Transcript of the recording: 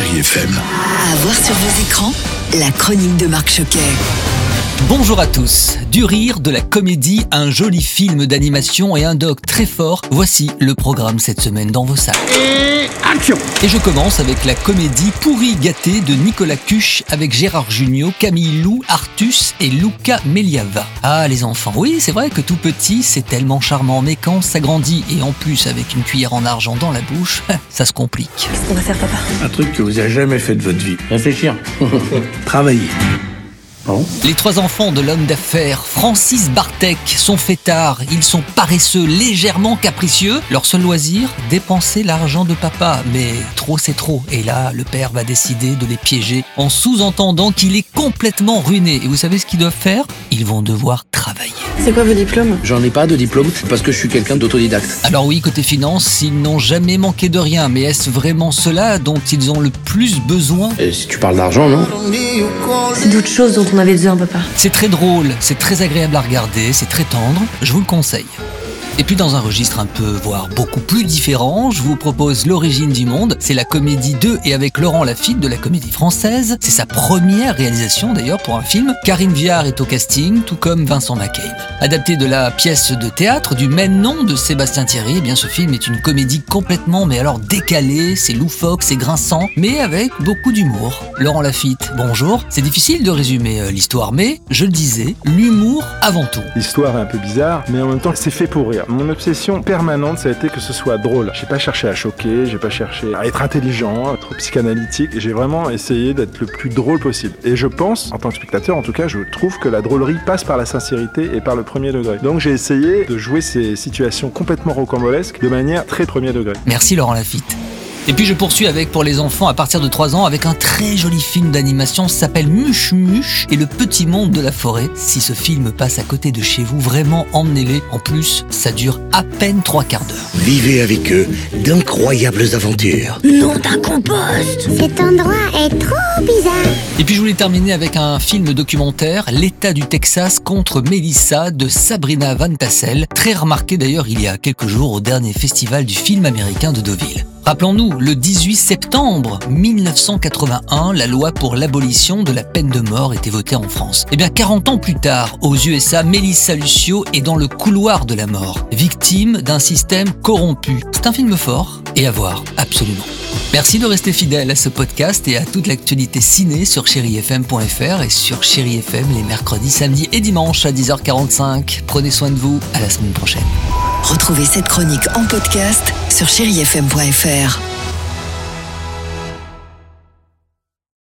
Chérie FM. À voir sur vos écrans, la chronique de Marc Choquet. Bonjour à tous. Du rire, de la comédie, un joli film d'animation et un doc très fort. Voici le programme cette semaine dans vos salles. Et je commence avec la comédie Pourri gâté de Nicolas Cuche avec Gérard Jugnot, Camille Lou, Artus et Luca Meliava. Ah les enfants, oui c'est vrai que tout petit c'est tellement charmant, mais quand ça grandit et en plus avec une cuillère en argent dans la bouche, ça se complique. Un truc que vous avez jamais fait de votre vie. Réfléchir. Travailler. Bon. Les trois enfants de l'homme d'affaires, Francis Bartek, sont fêtards. Ils sont paresseux, légèrement capricieux. Leur seul loisir, dépenser l'argent de papa. Mais trop c'est trop. Et là, le père va décider de les piéger en sous-entendant qu'il est complètement ruiné. Et vous savez ce qu'ils doivent faire? Ils vont devoir travailler. C'est quoi vos diplômes J'en ai pas de diplôme parce que je suis quelqu'un d'autodidacte. Alors oui, côté finance, ils n'ont jamais manqué de rien. Mais est-ce vraiment cela dont ils ont le plus besoin Et si tu parles d'argent, non C'est d'autres choses dont on avait besoin, papa. C'est très drôle, c'est très agréable à regarder, c'est très tendre, je vous le conseille. Et puis dans un registre un peu, voire beaucoup plus différent, je vous propose L'origine du monde. C'est la comédie de et avec Laurent Lafitte de la comédie française. C'est sa première réalisation d'ailleurs pour un film. Karine Viard est au casting, tout comme Vincent McCain. Adapté de la pièce de théâtre du même nom de Sébastien Thierry, eh bien ce film est une comédie complètement, mais alors décalée, c'est loufoque, c'est grinçant, mais avec beaucoup d'humour. Laurent Lafitte, bonjour. C'est difficile de résumer euh, l'histoire, mais je le disais, l'humour avant tout. L'histoire est un peu bizarre, mais en même temps, c'est fait pour rire. Mon obsession permanente, ça a été que ce soit drôle. J'ai pas cherché à choquer, j'ai pas cherché à être intelligent, à être psychanalytique. J'ai vraiment essayé d'être le plus drôle possible. Et je pense, en tant que spectateur, en tout cas, je trouve que la drôlerie passe par la sincérité et par le premier degré. Donc j'ai essayé de jouer ces situations complètement rocambolesques de manière très premier degré. Merci Laurent Lafitte. Et puis je poursuis avec pour les enfants à partir de 3 ans avec un très joli film d'animation s'appelle Muche Muche et le petit monde de la forêt. Si ce film passe à côté de chez vous, vraiment emmenez-les. En plus, ça dure à peine trois quarts d'heure. Vivez avec eux d'incroyables aventures. Cet endroit est trop bizarre. Et puis je voulais terminer avec un film documentaire, L'État du Texas contre Melissa de Sabrina Van Tassel, très remarqué d'ailleurs il y a quelques jours au dernier festival du film américain de Deauville. Rappelons-nous, le 18 septembre 1981, la loi pour l'abolition de la peine de mort était votée en France. Et bien 40 ans plus tard, aux USA, Melissa Lucio est dans le couloir de la mort, victime d'un système corrompu. C'est un film fort et à voir, absolument. Merci de rester fidèle à ce podcast et à toute l'actualité ciné sur chérifm.fr et sur Chéri FM les mercredis, samedis et dimanches à 10h45. Prenez soin de vous, à la semaine prochaine. Retrouvez cette chronique en podcast sur chérifm.fr.